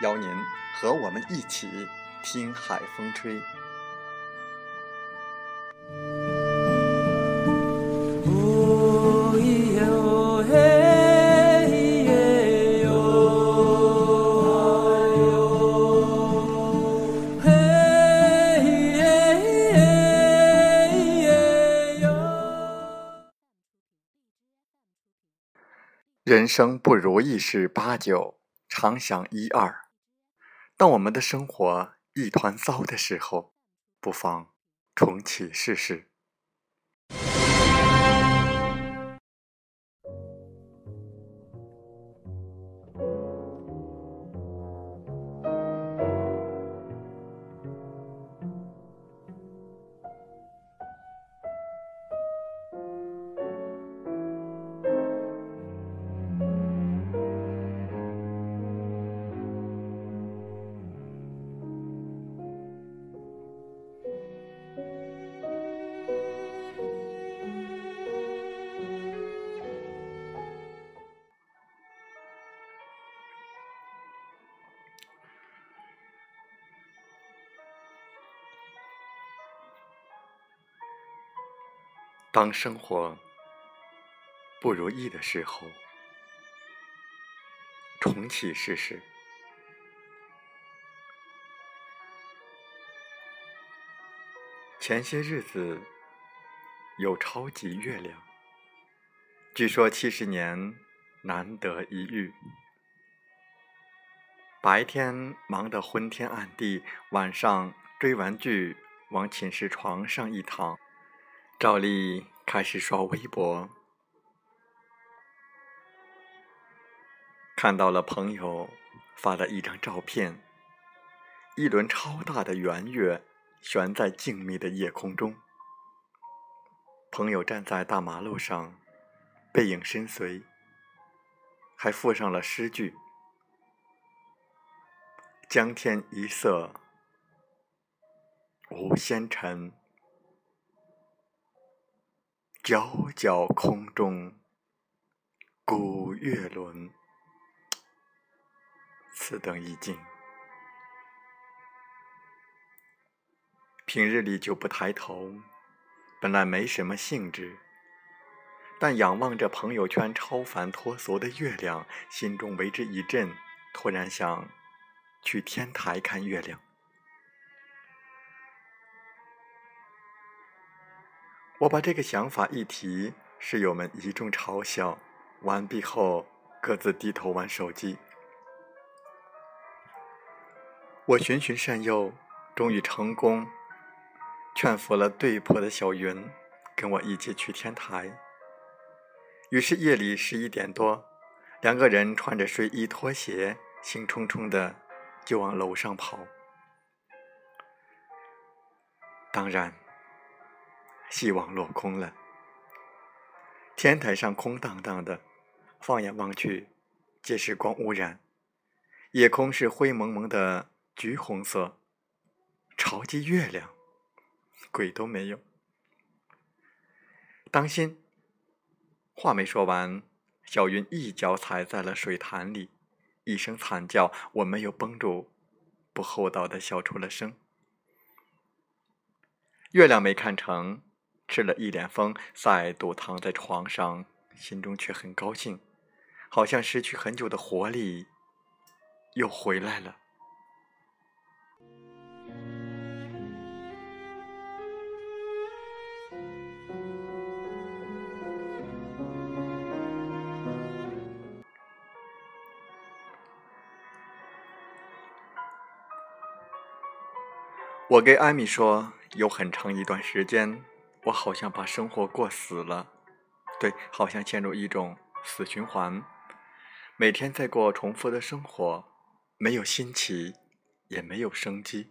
邀您和我们一起听海风吹。人生不如意事八九，常想一二。当我们的生活一团糟的时候，不妨重启试试。当生活不如意的时候，重启试试。前些日子有超级月亮，据说七十年难得一遇。白天忙得昏天暗地，晚上追完剧往寝室床上一躺。照例开始刷微博，看到了朋友发的一张照片，一轮超大的圆月悬在静谧的夜空中。朋友站在大马路上，背影深邃，还附上了诗句：“江天一色无纤尘。”皎皎空中古月轮，此等意境。平日里就不抬头，本来没什么兴致，但仰望着朋友圈超凡脱俗的月亮，心中为之一震，突然想去天台看月亮。我把这个想法一提，室友们一众嘲笑。完毕后，各自低头玩手机。我循循善诱，终于成功劝服了对破的小云，跟我一起去天台。于是夜里十一点多，两个人穿着睡衣拖鞋，兴冲冲的就往楼上跑。当然。希望落空了。天台上空荡荡的，放眼望去，皆是光污染。夜空是灰蒙蒙的橘红色，超级月亮，鬼都没有。当心！话没说完，小云一脚踩在了水潭里，一声惨叫，我没有绷住，不厚道的笑出了声。月亮没看成。吃了一脸风，再度躺在床上，心中却很高兴，好像失去很久的活力又回来了。我给艾米说，有很长一段时间，我好像把生活过死了，对，好像陷入一种死循环，每天在过重复的生活，没有新奇，也没有生机。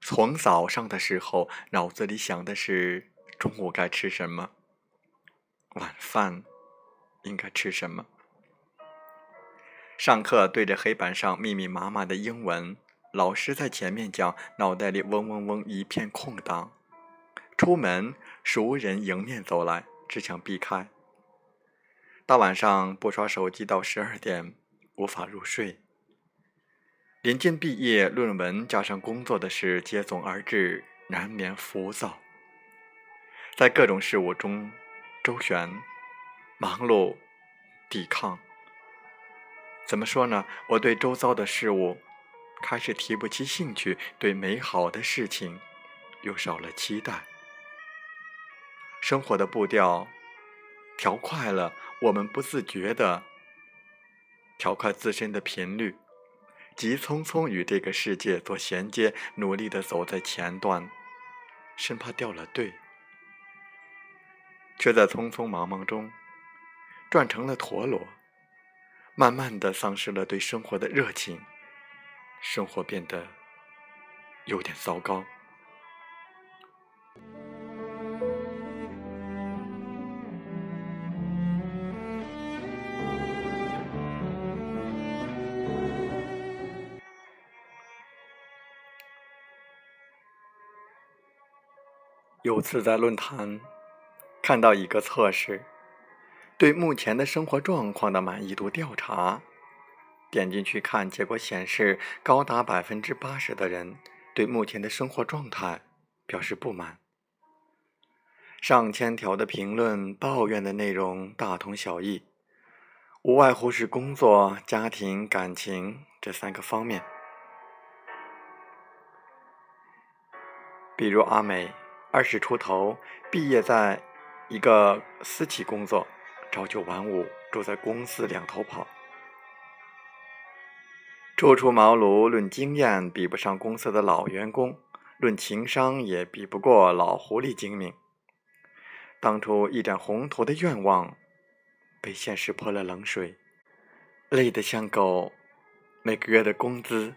从早上的时候，脑子里想的是中午该吃什么，晚饭应该吃什么，上课对着黑板上密密麻麻的英文。老师在前面讲，脑袋里嗡嗡嗡一片空档。出门，熟人迎面走来，只想避开。大晚上不刷手机到十二点，无法入睡。临近毕业，论文加上工作的事接踵而至，难免浮躁。在各种事物中周旋、忙碌、抵抗。怎么说呢？我对周遭的事物。开始提不起兴趣，对美好的事情又少了期待。生活的步调调快了，我们不自觉的调快自身的频率，急匆匆与这个世界做衔接，努力的走在前端，生怕掉了队，却在匆匆忙忙中转成了陀螺，慢慢的丧失了对生活的热情。生活变得有点糟糕。有次在论坛看到一个测试，对目前的生活状况的满意度调查。点进去看，结果显示，高达百分之八十的人对目前的生活状态表示不满。上千条的评论抱怨的内容大同小异，无外乎是工作、家庭、感情这三个方面。比如阿美，二十出头，毕业在一个私企工作，朝九晚五，住在公司两头跑。初出茅庐，论经验比不上公司的老员工，论情商也比不过老狐狸精明。当初一展宏图的愿望，被现实泼了冷水，累得像狗。每个月的工资，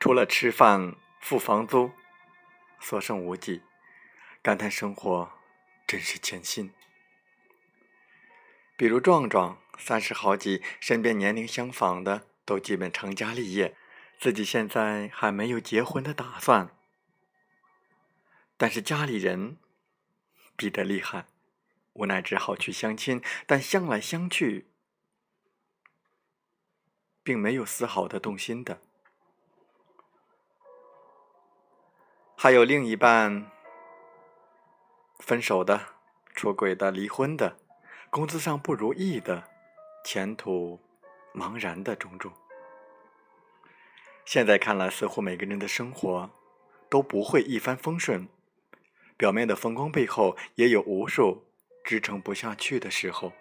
除了吃饭、付房租，所剩无几，感叹生活真是艰辛。比如壮壮，三十好几，身边年龄相仿的。都基本成家立业，自己现在还没有结婚的打算，但是家里人逼得厉害，无奈只好去相亲，但相来相去，并没有丝毫的动心的。还有另一半分手的、出轨的、离婚的、工资上不如意的、前途。茫然的种种，现在看来，似乎每个人的生活都不会一帆风顺。表面的风光背后，也有无数支撑不下去的时候。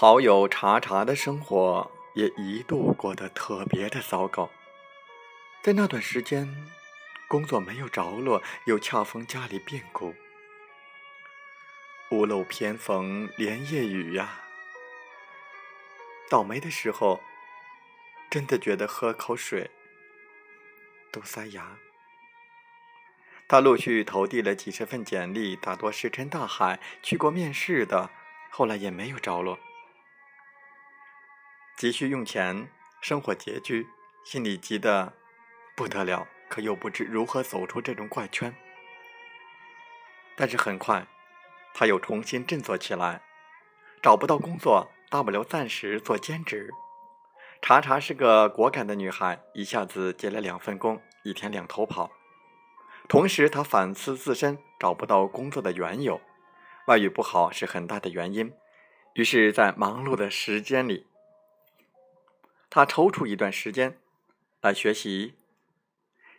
好友查查的生活。也一度过得特别的糟糕，在那段时间，工作没有着落，又恰逢家里变故，屋漏偏逢连夜雨呀。倒霉的时候，真的觉得喝口水都塞牙。他陆续投递了几十份简历，大多石沉大海。去过面试的，后来也没有着落。急需用钱，生活拮据，心里急得不得了，可又不知如何走出这种怪圈。但是很快，他又重新振作起来。找不到工作，大不了暂时做兼职。查查是个果敢的女孩，一下子接了两份工，一天两头跑。同时，她反思自身找不到工作的缘由，外语不好是很大的原因。于是，在忙碌的时间里，他抽出一段时间来学习，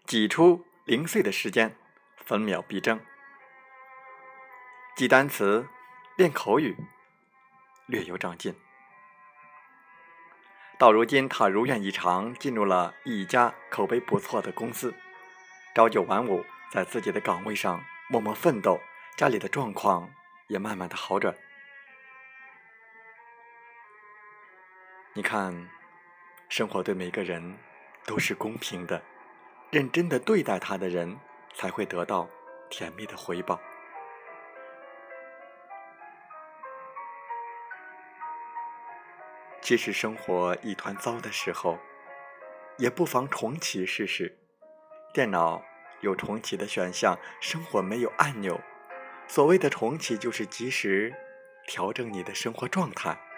挤出零碎的时间，分秒必争，记单词，练口语，略有长进。到如今，他如愿以偿进入了一家口碑不错的公司，朝九晚五，在自己的岗位上默默奋斗，家里的状况也慢慢的好转。你看，生活对每个人都是公平的，认真的对待他的人，才会得到甜蜜的回报。即使生活一团糟的时候，也不妨重启试试。电脑有重启的选项，生活没有按钮。所谓的重启，就是及时调整你的生活状态。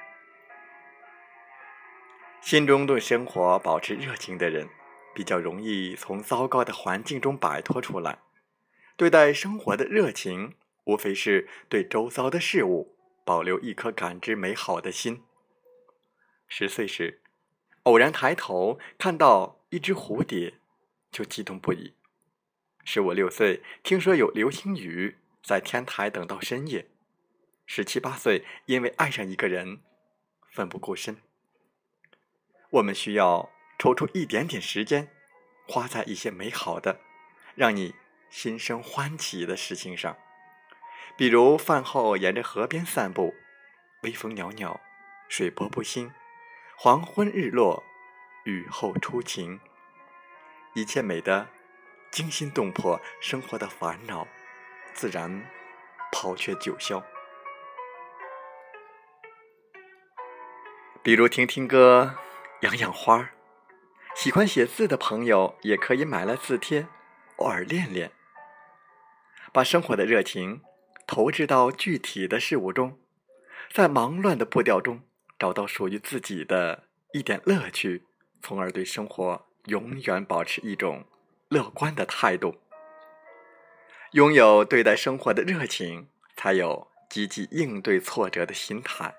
心中对生活保持热情的人，比较容易从糟糕的环境中摆脱出来。对待生活的热情，无非是对周遭的事物保留一颗感知美好的心。十岁时，偶然抬头看到一只蝴蝶，就激动不已。十五六岁，听说有流星雨，在天台等到深夜。十七八岁，因为爱上一个人，奋不顾身。我们需要抽出一点点时间，花在一些美好的、让你心生欢喜的事情上，比如饭后沿着河边散步，微风袅袅，水波不兴。黄昏日落，雨后初晴，一切美的惊心动魄，生活的烦恼自然抛却九霄。比如听听歌，养养花儿。喜欢写字的朋友也可以买来字帖，偶尔练练。把生活的热情投掷到具体的事物中，在忙乱的步调中。找到属于自己的一点乐趣，从而对生活永远保持一种乐观的态度。拥有对待生活的热情，才有积极应对挫折的心态。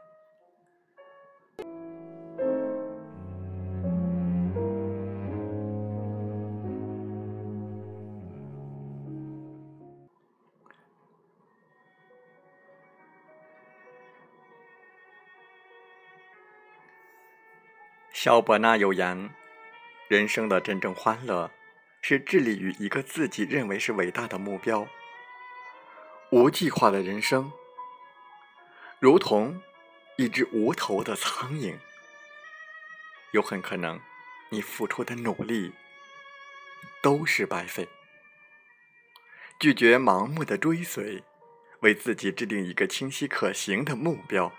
萧伯纳有言：“人生的真正欢乐，是致力于一个自己认为是伟大的目标。无计划的人生，如同一只无头的苍蝇，有很可能你付出的努力都是白费。拒绝盲目的追随，为自己制定一个清晰可行的目标。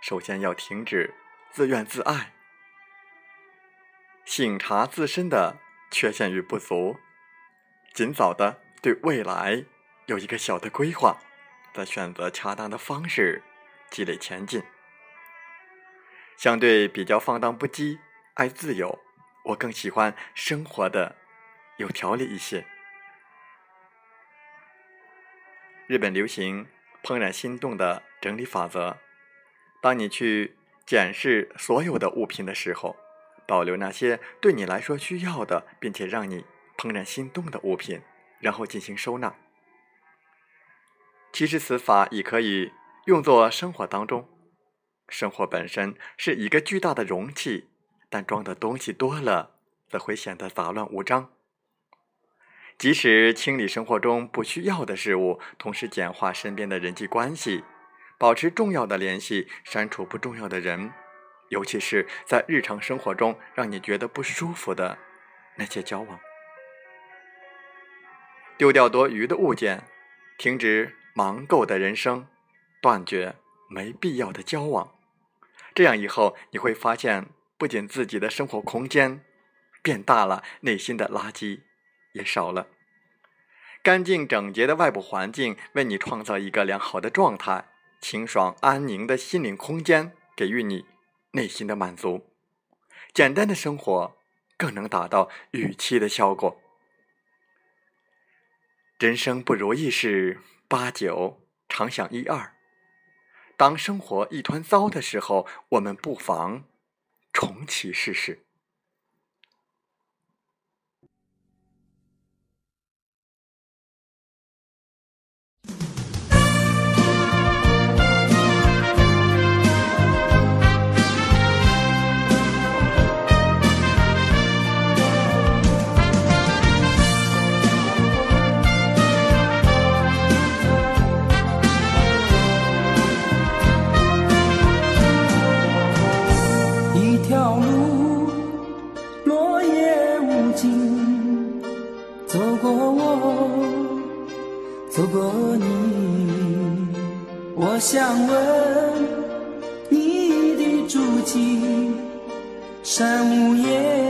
首先要停止自怨自艾。”醒察自身的缺陷与不足，尽早的对未来有一个小的规划，再选择恰当的方式积累前进。相对比较放荡不羁、爱自由，我更喜欢生活的有条理一些。日本流行怦然心动的整理法则：当你去检视所有的物品的时候。保留那些对你来说需要的，并且让你怦然心动的物品，然后进行收纳。其实此法也可以用作生活当中。生活本身是一个巨大的容器，但装的东西多了，则会显得杂乱无章。即使清理生活中不需要的事物，同时简化身边的人际关系，保持重要的联系，删除不重要的人。尤其是在日常生活中让你觉得不舒服的那些交往，丢掉多余的物件，停止忙购的人生，断绝没必要的交往。这样以后你会发现，不仅自己的生活空间变大了，内心的垃圾也少了。干净整洁的外部环境为你创造一个良好的状态，清爽安宁的心灵空间给予你内心的满足。简单的生活更能达到预期的效果。人生不如意事八九，常想一二。当生活一团糟的时候，我们不妨重启试试。想问你的足迹，山无言，